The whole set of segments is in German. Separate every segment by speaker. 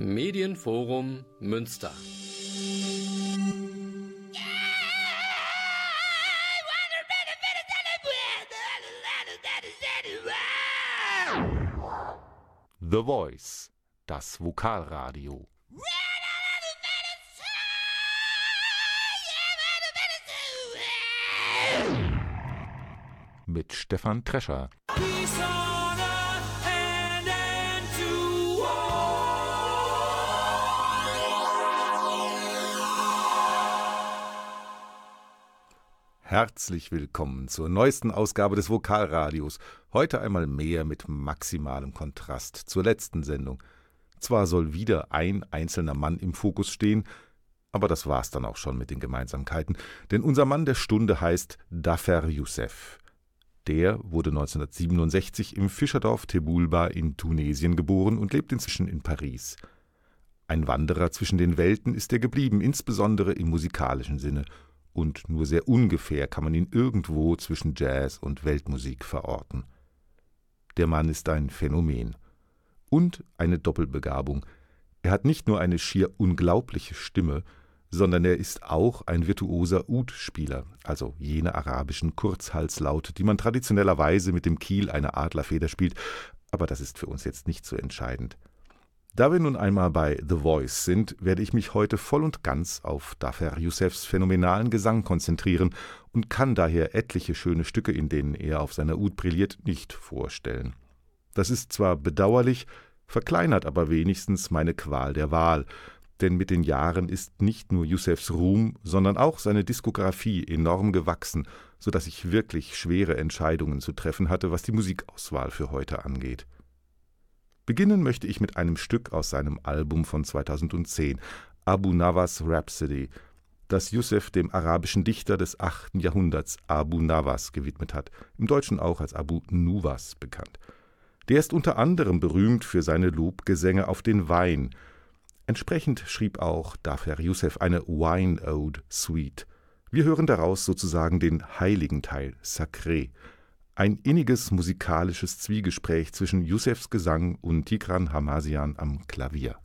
Speaker 1: Medienforum Münster.
Speaker 2: The Voice, das Vokalradio. Mit Stefan Trescher. Herzlich willkommen zur neuesten Ausgabe des Vokalradios. Heute einmal mehr mit maximalem Kontrast zur letzten Sendung. Zwar soll wieder ein einzelner Mann im Fokus stehen, aber das war's dann auch schon mit den Gemeinsamkeiten, denn unser Mann der Stunde heißt Dafer Youssef. Der wurde 1967 im Fischerdorf Tebulba in Tunesien geboren und lebt inzwischen in Paris. Ein Wanderer zwischen den Welten ist er geblieben, insbesondere im musikalischen Sinne – und nur sehr ungefähr kann man ihn irgendwo zwischen Jazz und Weltmusik verorten. Der Mann ist ein Phänomen und eine Doppelbegabung. Er hat nicht nur eine schier unglaubliche Stimme, sondern er ist auch ein virtuoser Ud-Spieler, also jene arabischen Kurzhalslaute, die man traditionellerweise mit dem Kiel einer Adlerfeder spielt, aber das ist für uns jetzt nicht so entscheidend. Da wir nun einmal bei The Voice sind, werde ich mich heute voll und ganz auf Dafer Youssefs phänomenalen Gesang konzentrieren und kann daher etliche schöne Stücke, in denen er auf seiner Ud brilliert, nicht vorstellen. Das ist zwar bedauerlich, verkleinert aber wenigstens meine Qual der Wahl, denn mit den Jahren ist nicht nur Youssefs Ruhm, sondern auch seine Diskografie enorm gewachsen, so dass ich wirklich schwere Entscheidungen zu treffen hatte, was die Musikauswahl für heute angeht. Beginnen möchte ich mit einem Stück aus seinem Album von 2010, Abu Nawas Rhapsody, das Yusuf dem arabischen Dichter des 8. Jahrhunderts Abu Nawas gewidmet hat, im Deutschen auch als Abu Nuwas bekannt. Der ist unter anderem berühmt für seine Lobgesänge auf den Wein. Entsprechend schrieb auch Dafer Yusuf eine Wine Ode Suite. Wir hören daraus sozusagen den heiligen Teil, Sacré, ein inniges musikalisches Zwiegespräch zwischen Youssefs Gesang und Tigran Hamasian am Klavier.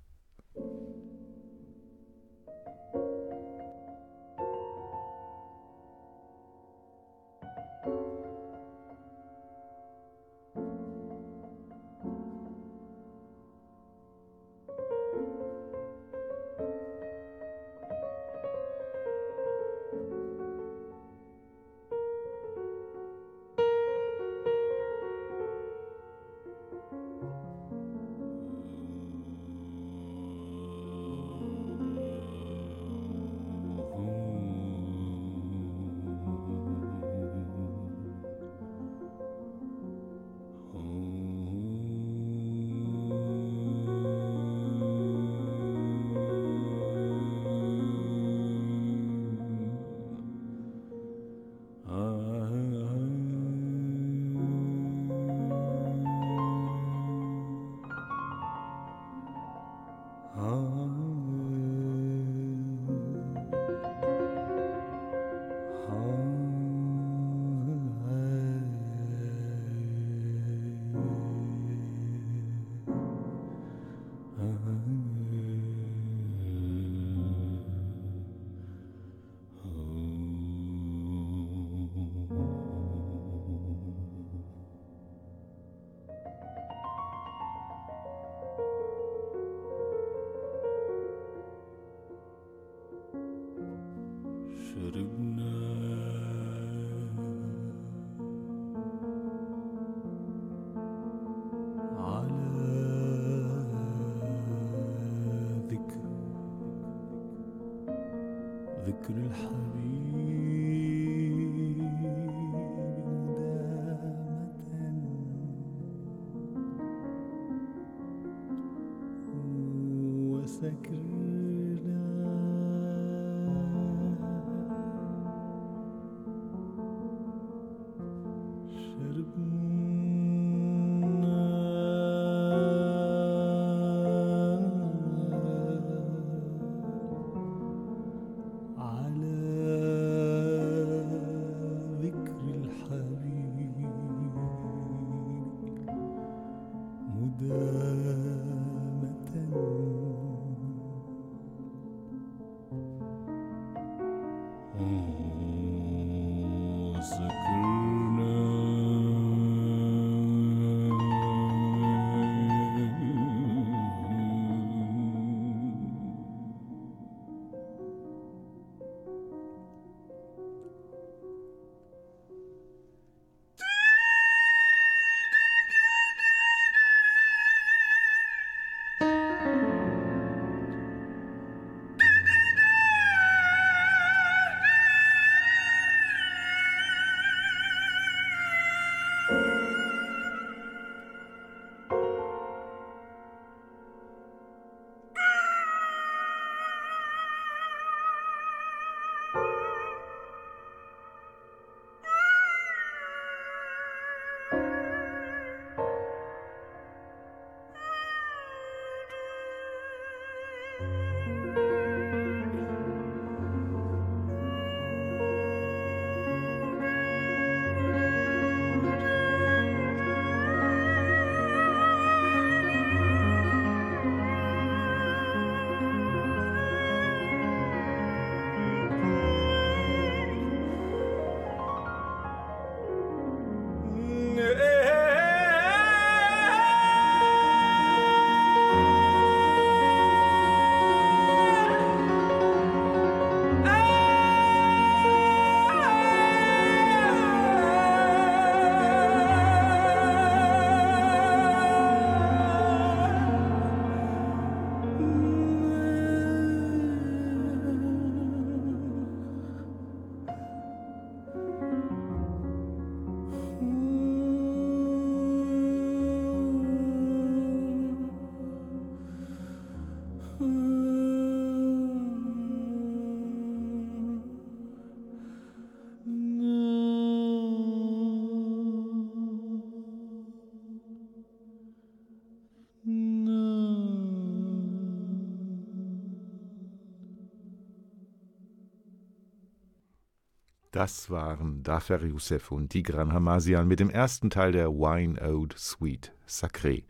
Speaker 2: Das waren Dafer Youssef und Tigran Hamasian mit dem ersten Teil der Wine Ode Suite Sacré.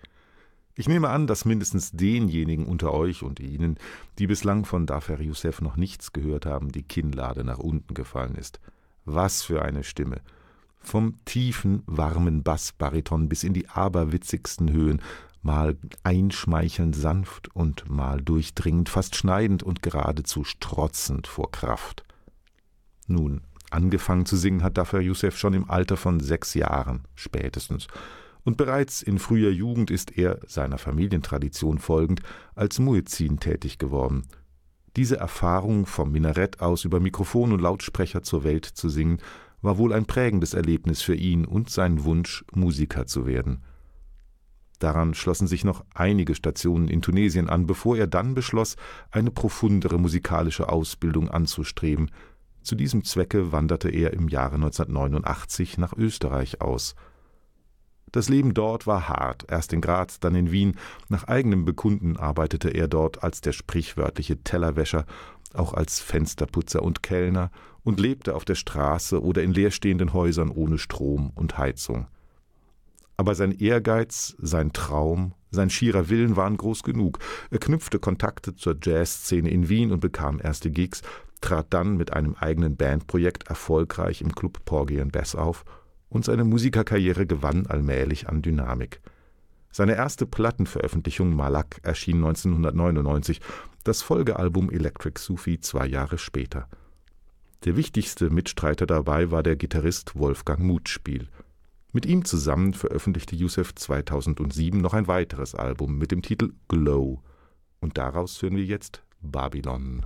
Speaker 2: Ich nehme an, dass mindestens denjenigen unter euch und Ihnen, die bislang von Dafer Youssef noch nichts gehört haben, die Kinnlade nach unten gefallen ist. Was für eine Stimme! Vom tiefen, warmen Bassbariton bis in die aberwitzigsten Höhen, mal einschmeichelnd sanft und mal durchdringend, fast schneidend und geradezu strotzend vor Kraft. Nun, Angefangen zu singen hat Dafer Youssef schon im Alter von sechs Jahren spätestens. Und bereits in früher Jugend ist er, seiner Familientradition folgend, als Muezzin tätig geworden. Diese Erfahrung, vom Minarett aus über Mikrofon und Lautsprecher zur Welt zu singen, war wohl ein prägendes Erlebnis für ihn und sein Wunsch, Musiker zu werden. Daran schlossen sich noch einige Stationen in Tunesien an, bevor er dann beschloss, eine profundere musikalische Ausbildung anzustreben, zu diesem Zwecke wanderte er im Jahre 1989 nach Österreich aus. Das Leben dort war hart, erst in Graz, dann in Wien. Nach eigenem Bekunden arbeitete er dort als der sprichwörtliche Tellerwäscher, auch als Fensterputzer und Kellner und lebte auf der Straße oder in leerstehenden Häusern ohne Strom und Heizung. Aber sein Ehrgeiz, sein Traum, sein schierer Willen waren groß genug. Er knüpfte Kontakte zur Jazzszene in Wien und bekam erste Gigs, trat dann mit einem eigenen Bandprojekt erfolgreich im Club Porgy Bass auf und seine Musikerkarriere gewann allmählich an Dynamik. Seine erste Plattenveröffentlichung Malak erschien 1999, das Folgealbum Electric Sufi zwei Jahre später. Der wichtigste Mitstreiter dabei war der Gitarrist Wolfgang Mutspiel. Mit ihm zusammen veröffentlichte Yusef 2007 noch ein weiteres Album mit dem Titel Glow. Und daraus hören wir jetzt Babylon.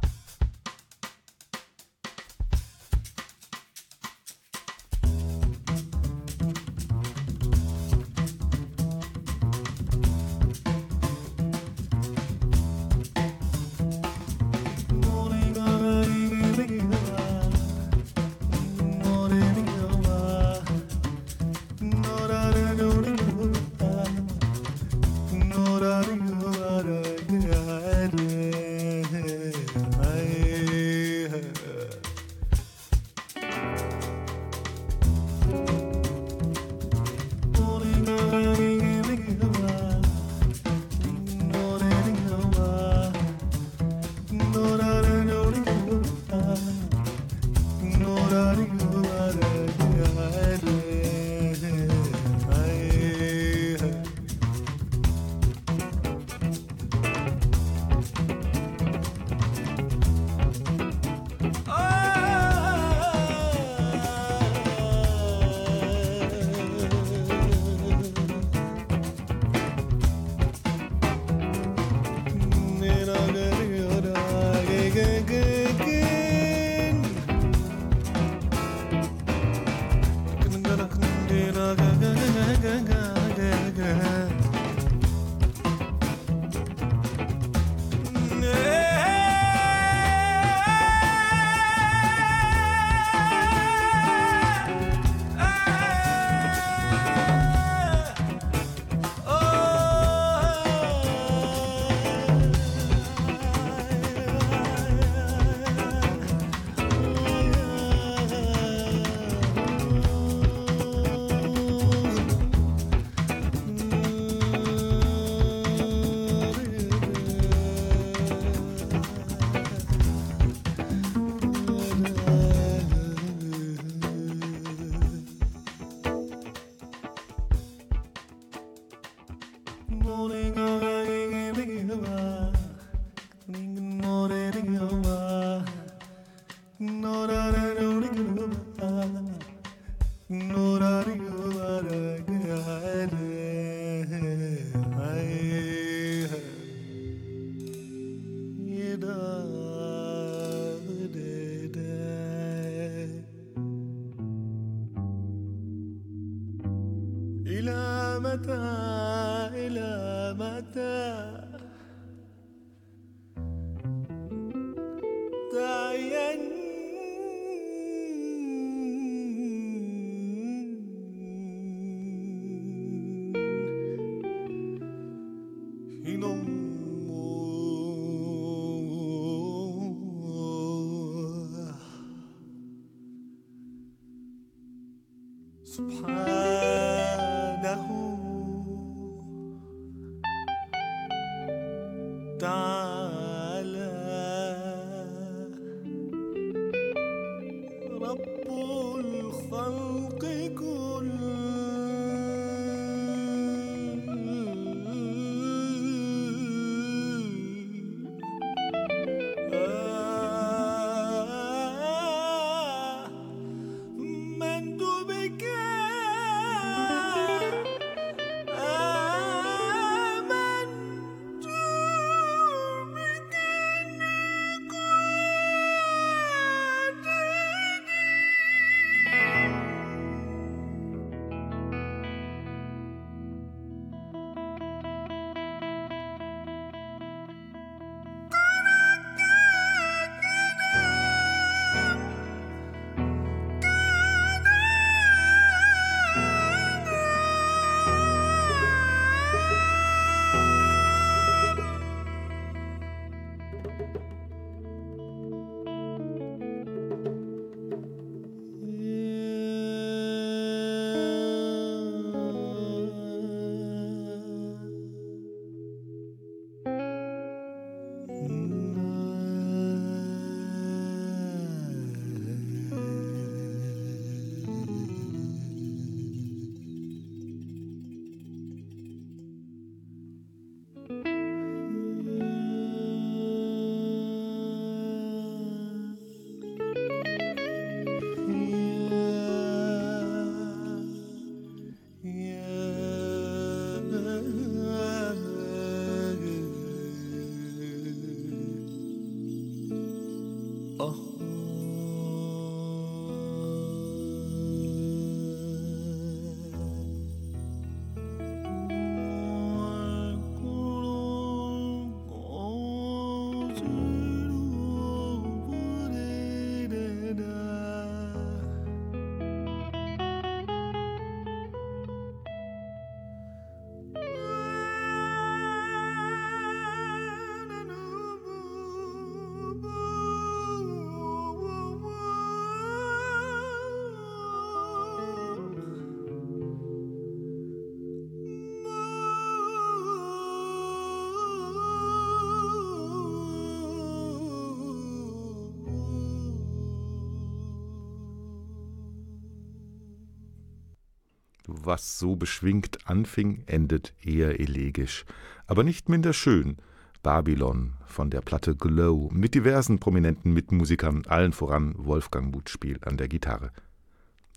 Speaker 2: Was so beschwingt anfing, endet eher elegisch, aber nicht minder schön. Babylon von der Platte Glow mit diversen prominenten Mitmusikern, allen voran Wolfgang Mutspiel an der Gitarre.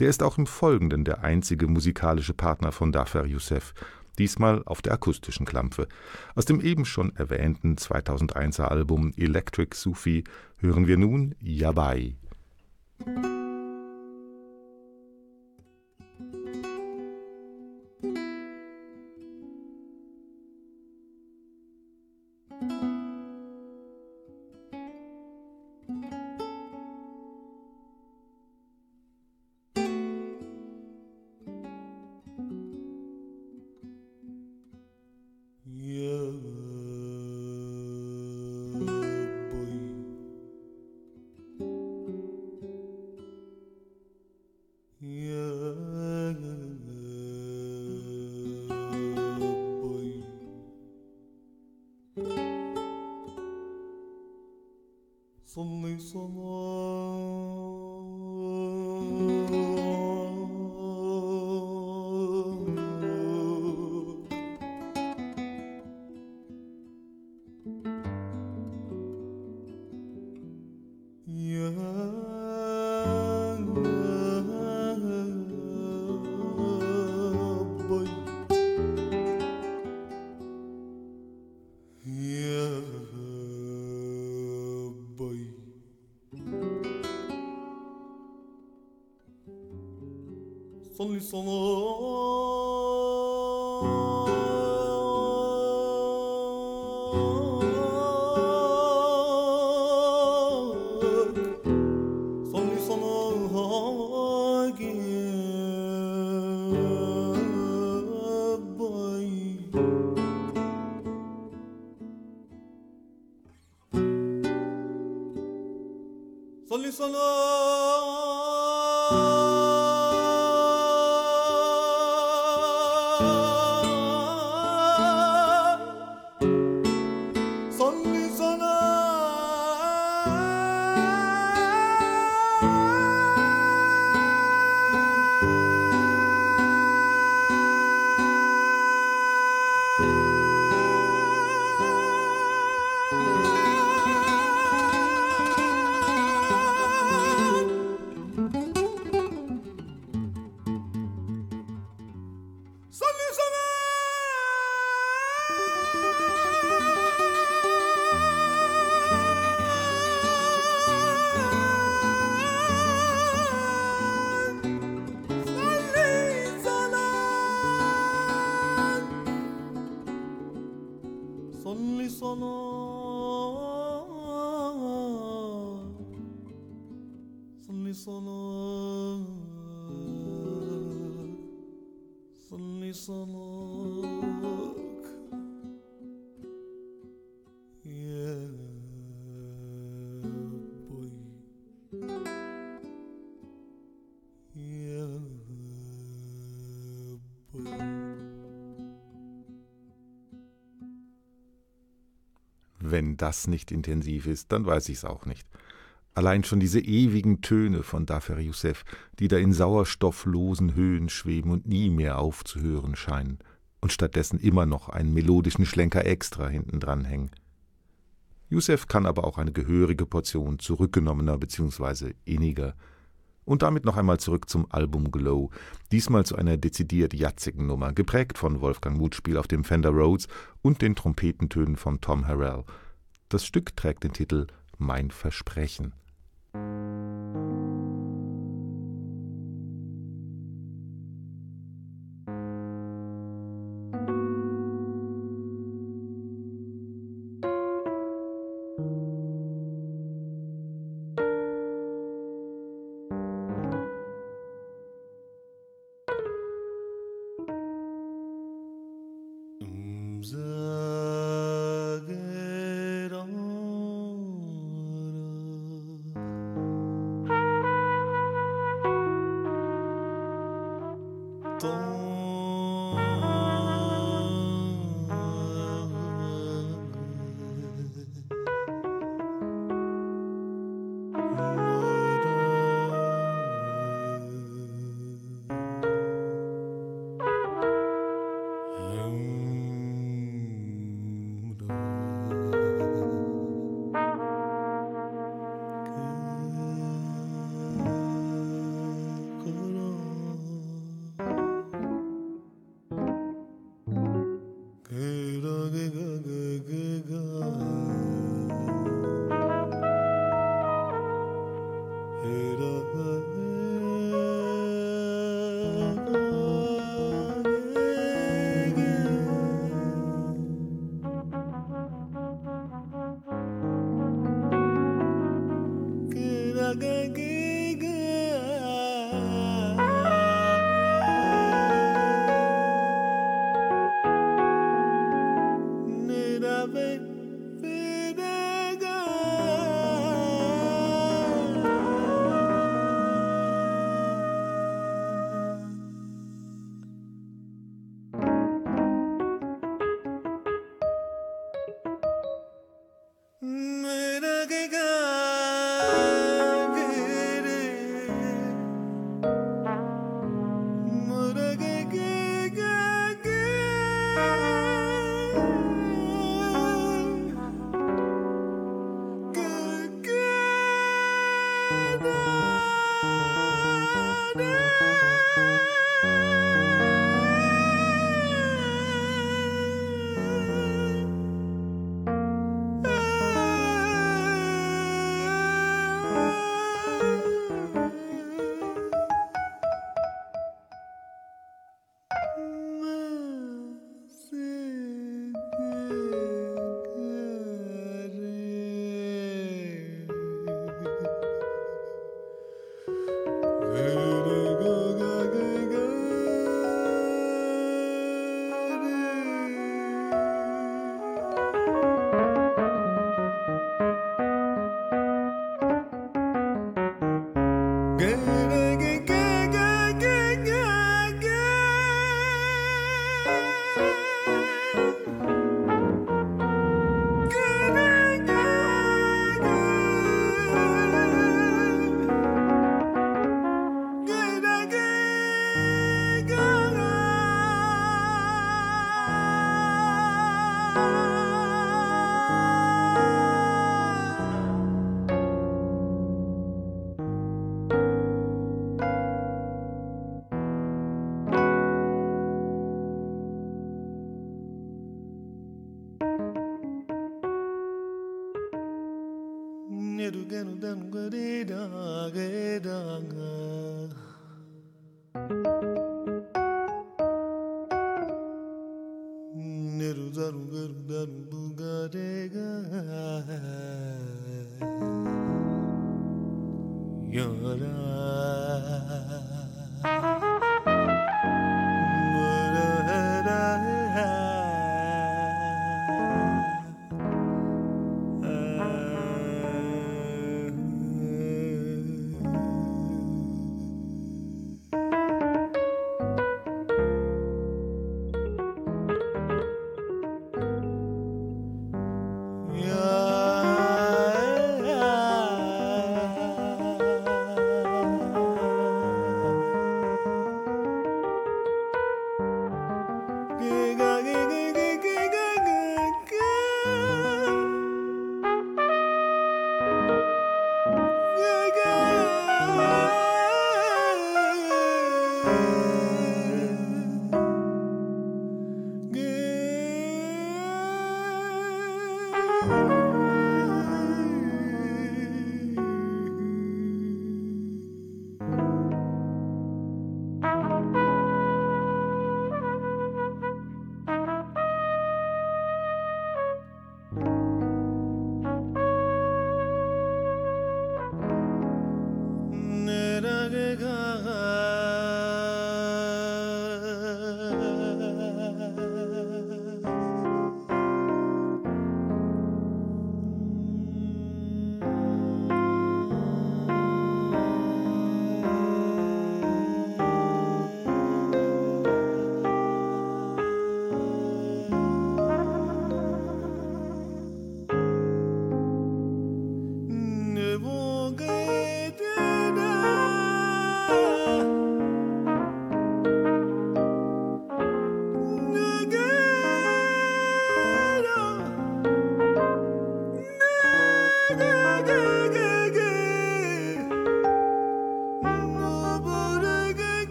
Speaker 2: Der ist auch im Folgenden der einzige musikalische Partner von Dafer Youssef, diesmal auf der akustischen Klampfe. Aus dem eben schon erwähnten 2001er Album Electric Sufi hören wir nun Yabai.
Speaker 1: salli صلي صلاة صلي صلاك يا بوي يا بوي
Speaker 2: Wenn das nicht intensiv ist, dann weiß ich es auch nicht. Allein schon diese ewigen Töne von Dafer Youssef, die da in sauerstofflosen Höhen schweben und nie mehr aufzuhören scheinen und stattdessen immer noch einen melodischen Schlenker extra hinten dran hängen. Youssef kann aber auch eine gehörige Portion zurückgenommener bzw. inniger. Und damit noch einmal zurück zum Album Glow, diesmal zu einer dezidiert jatzigen Nummer, geprägt von Wolfgang Mutspiel auf dem Fender Rhodes und den Trompetentönen von Tom Harrell. Das Stück trägt den Titel Mein Versprechen.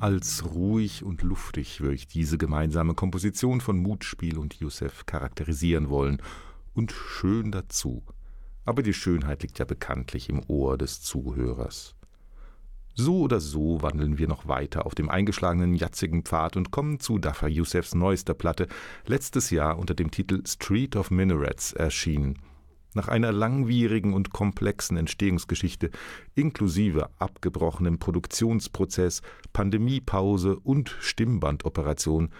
Speaker 2: Als ruhig und luftig würde ich diese gemeinsame Komposition von Mutspiel und Youssef charakterisieren wollen. Und schön dazu. Aber die Schönheit liegt ja bekanntlich im Ohr des Zuhörers. So oder so wandeln wir noch weiter auf dem eingeschlagenen jatzigen Pfad und kommen zu Dafa Youssefs neuester Platte, letztes Jahr unter dem Titel Street of Minarets erschienen. Nach einer langwierigen und komplexen Entstehungsgeschichte inklusive abgebrochenem Produktionsprozess, Pandemiepause und Stimmbandoperation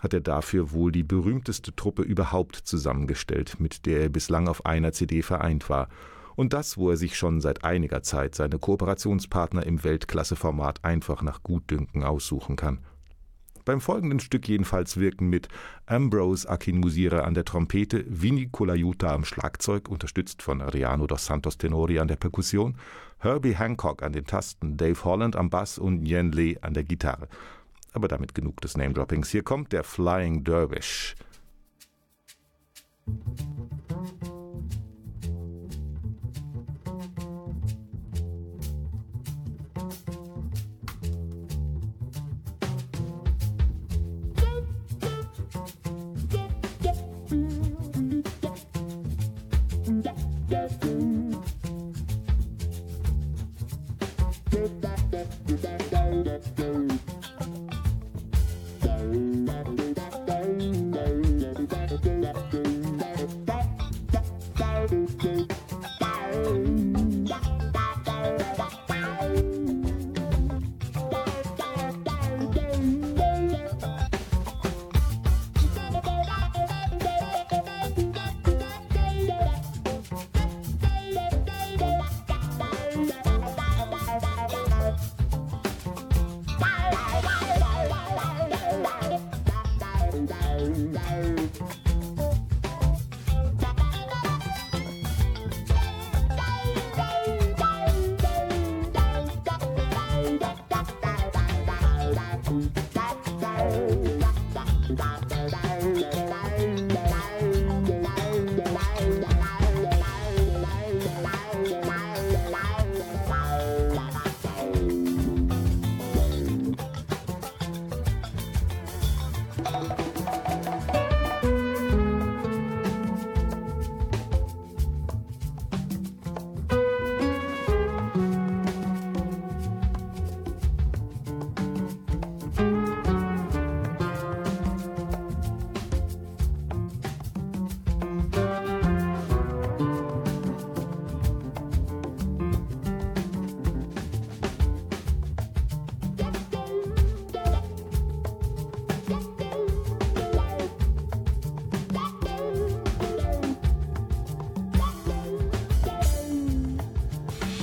Speaker 2: hat er dafür wohl die berühmteste Truppe überhaupt zusammengestellt, mit der er bislang auf einer CD vereint war. Und das, wo er sich schon seit einiger Zeit seine Kooperationspartner im Weltklasseformat einfach nach Gutdünken aussuchen kann. Beim folgenden Stück jedenfalls wirken mit Ambrose Akinmusire an der Trompete, Vinny Colaiuta am Schlagzeug, unterstützt von Ariano dos Santos Tenori an der Perkussion, Herbie Hancock an den Tasten, Dave Holland am Bass und Yen Lee an der Gitarre. Aber damit genug des Name-Droppings. Hier kommt der Flying Dervish.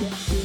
Speaker 2: Yeah.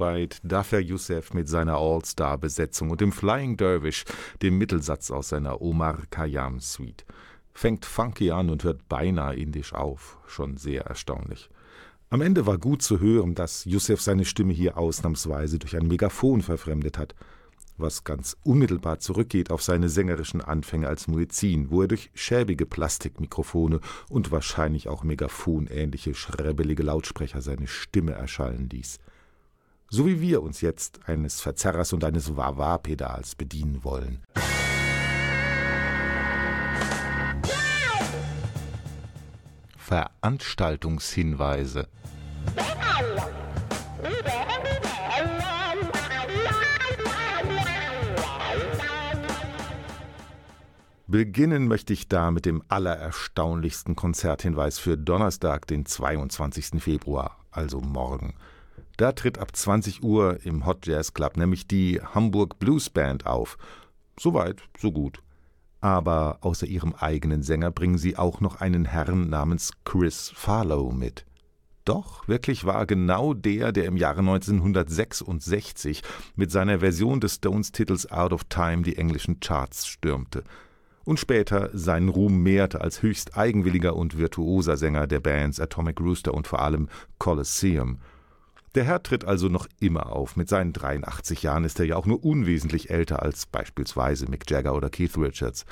Speaker 2: Soweit Dafer Youssef mit seiner All-Star-Besetzung und dem Flying Dervish, dem Mittelsatz aus seiner Omar Khayyam Suite. Fängt funky an und hört beinahe indisch auf. Schon sehr erstaunlich. Am Ende war gut zu hören, dass Youssef seine Stimme hier ausnahmsweise durch ein Megafon verfremdet hat was ganz unmittelbar zurückgeht auf seine sängerischen Anfänge als Muezzin, wo er durch schäbige Plastikmikrofone und wahrscheinlich auch megaphonähnliche schrebbelige Lautsprecher seine Stimme erschallen ließ. So wie wir uns jetzt eines Verzerrers und eines Wah-Wah-Pedals bedienen wollen. Veranstaltungshinweise Beginnen möchte ich da mit dem allererstaunlichsten Konzerthinweis für Donnerstag, den 22. Februar, also morgen. Da tritt ab 20 Uhr im Hot Jazz Club nämlich die Hamburg Blues Band auf. Soweit, so gut. Aber außer ihrem eigenen Sänger bringen sie auch noch einen Herrn namens Chris Farlow mit. Doch, wirklich war genau der, der im Jahre 1966 mit seiner Version des Stones-Titels Out of Time die englischen Charts stürmte – und später seinen Ruhm mehrte als höchst eigenwilliger und virtuoser Sänger der Bands Atomic Rooster und vor allem Colosseum. Der Herr tritt also noch immer auf. Mit seinen 83 Jahren ist er ja auch nur unwesentlich älter als beispielsweise Mick Jagger oder Keith Richards.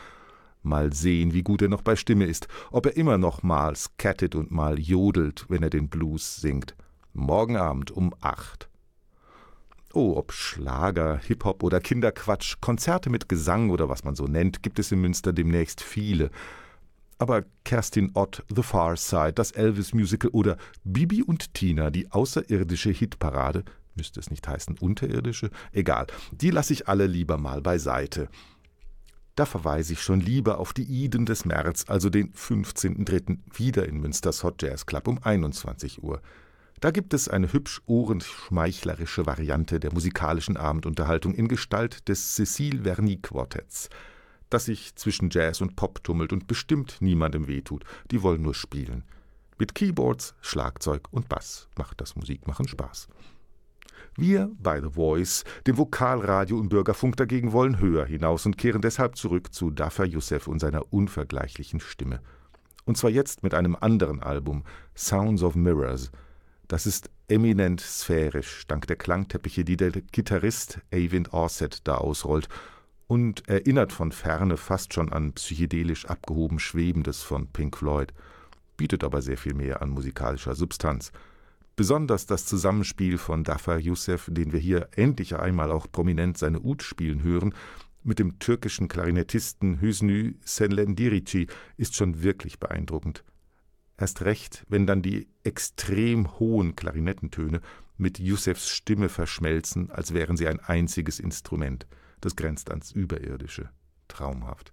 Speaker 2: Mal sehen, wie gut er noch bei Stimme ist, ob er immer noch mal scattet und mal jodelt, wenn er den Blues singt. Morgen Abend um acht. Oh, ob Schlager, Hip-Hop oder Kinderquatsch, Konzerte mit Gesang oder was man so nennt, gibt es in Münster demnächst viele. Aber Kerstin Ott, The Far Side, das Elvis-Musical oder Bibi und Tina, die außerirdische Hitparade, müsste es nicht heißen unterirdische? Egal, die lasse ich alle lieber mal beiseite. Da verweise ich schon lieber auf die Iden des März, also den 15.03. wieder in Münsters Hot Jazz Club um 21 Uhr. Da gibt es eine hübsch ohrenschmeichlerische Variante der musikalischen Abendunterhaltung in Gestalt des Cecile Verny Quartetts, das sich zwischen Jazz und Pop tummelt und bestimmt niemandem wehtut, die wollen nur spielen. Mit Keyboards, Schlagzeug und Bass macht das Musikmachen Spaß. Wir bei The Voice, dem Vokalradio und Bürgerfunk dagegen wollen höher hinaus und kehren deshalb zurück zu Dafa Youssef und seiner unvergleichlichen Stimme. Und zwar jetzt mit einem anderen Album, Sounds of Mirrors – das ist eminent sphärisch, dank der Klangteppiche, die der Gitarrist Avind Orset da ausrollt und erinnert von ferne fast schon an psychedelisch abgehoben Schwebendes von Pink Floyd, bietet aber sehr viel mehr an musikalischer Substanz. Besonders das Zusammenspiel von Dafar Youssef, den wir hier endlich einmal auch prominent seine Ud spielen hören, mit dem türkischen Klarinettisten Hüsnü Senlendirici ist schon wirklich beeindruckend. Erst recht, wenn dann die extrem hohen Klarinettentöne mit Youssefs Stimme verschmelzen, als wären sie ein einziges Instrument. Das grenzt ans Überirdische. Traumhaft.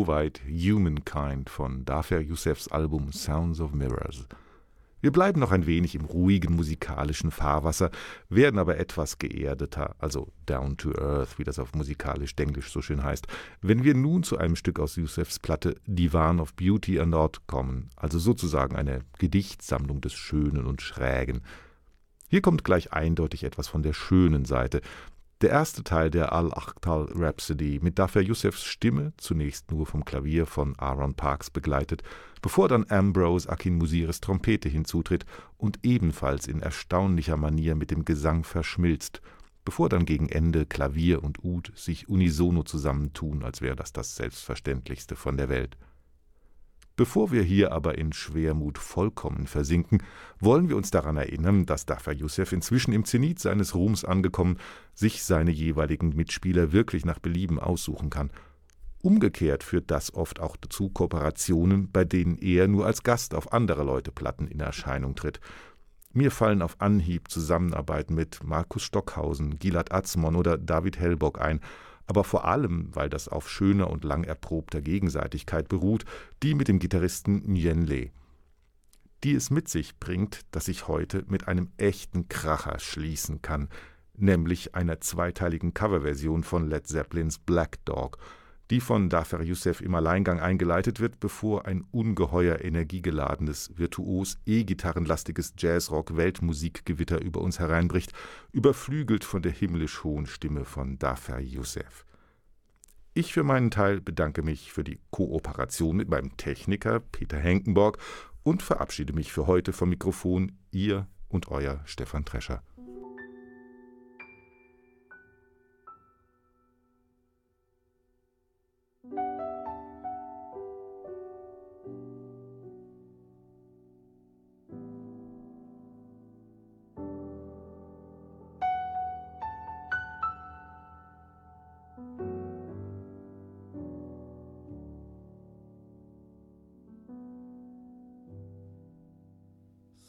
Speaker 2: soweit Humankind von Dafer Youssefs Album Sounds of Mirrors. Wir bleiben noch ein wenig im ruhigen musikalischen Fahrwasser, werden aber etwas geerdeter, also down to earth, wie das auf musikalisch Denglisch so schön heißt, wenn wir nun zu einem Stück aus Youssefs Platte Divan of Beauty and Art kommen, also sozusagen eine Gedichtsammlung des Schönen und Schrägen. Hier kommt gleich eindeutig etwas von der schönen Seite, der erste Teil der Al-Akhtal Rhapsody mit Dafer Youssefs Stimme, zunächst nur vom Klavier von Aaron Parks begleitet, bevor dann Ambrose Akin Musiris Trompete hinzutritt und ebenfalls in erstaunlicher Manier mit dem Gesang verschmilzt, bevor dann gegen Ende Klavier und Ud sich unisono zusammentun, als wäre das das Selbstverständlichste von der Welt. Bevor wir hier aber in Schwermut vollkommen versinken, wollen wir uns daran erinnern, dass Dafer Youssef inzwischen im Zenit seines Ruhms angekommen, sich seine jeweiligen Mitspieler wirklich nach Belieben aussuchen kann. Umgekehrt führt das oft auch zu Kooperationen, bei denen er nur als Gast auf andere Leute Platten in Erscheinung tritt. Mir fallen auf Anhieb Zusammenarbeiten mit Markus Stockhausen, Gilad Atzmon oder David Hellbock ein, aber vor allem, weil das auf schöner und lang erprobter Gegenseitigkeit beruht, die mit dem Gitarristen Nguyen Le. Die es mit sich bringt, dass ich heute mit einem echten Kracher schließen kann, nämlich einer zweiteiligen Coverversion von Led Zeppelins Black Dog, die von Dafer Youssef im Alleingang eingeleitet wird, bevor ein ungeheuer energiegeladenes, virtuos E-Gitarrenlastiges Jazzrock-Weltmusikgewitter über uns hereinbricht, überflügelt von der himmlisch hohen Stimme von Dafer Youssef. Ich für meinen Teil bedanke mich für die Kooperation mit meinem Techniker Peter Henkenborg und verabschiede mich für heute vom Mikrofon, ihr und euer Stefan Trescher.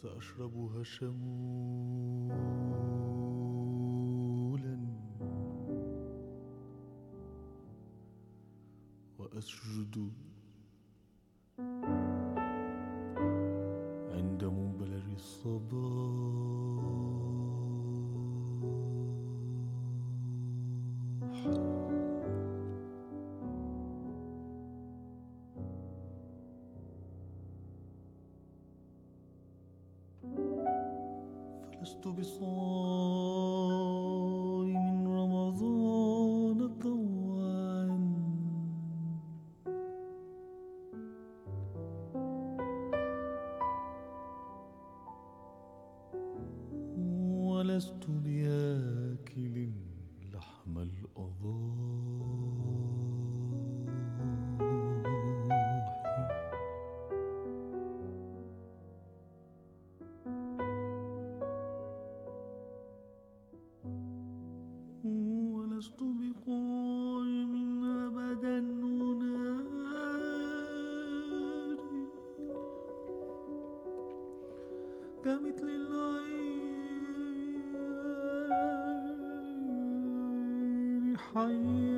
Speaker 1: سأشربها شمولا وأسجد لست بصادق 穿越。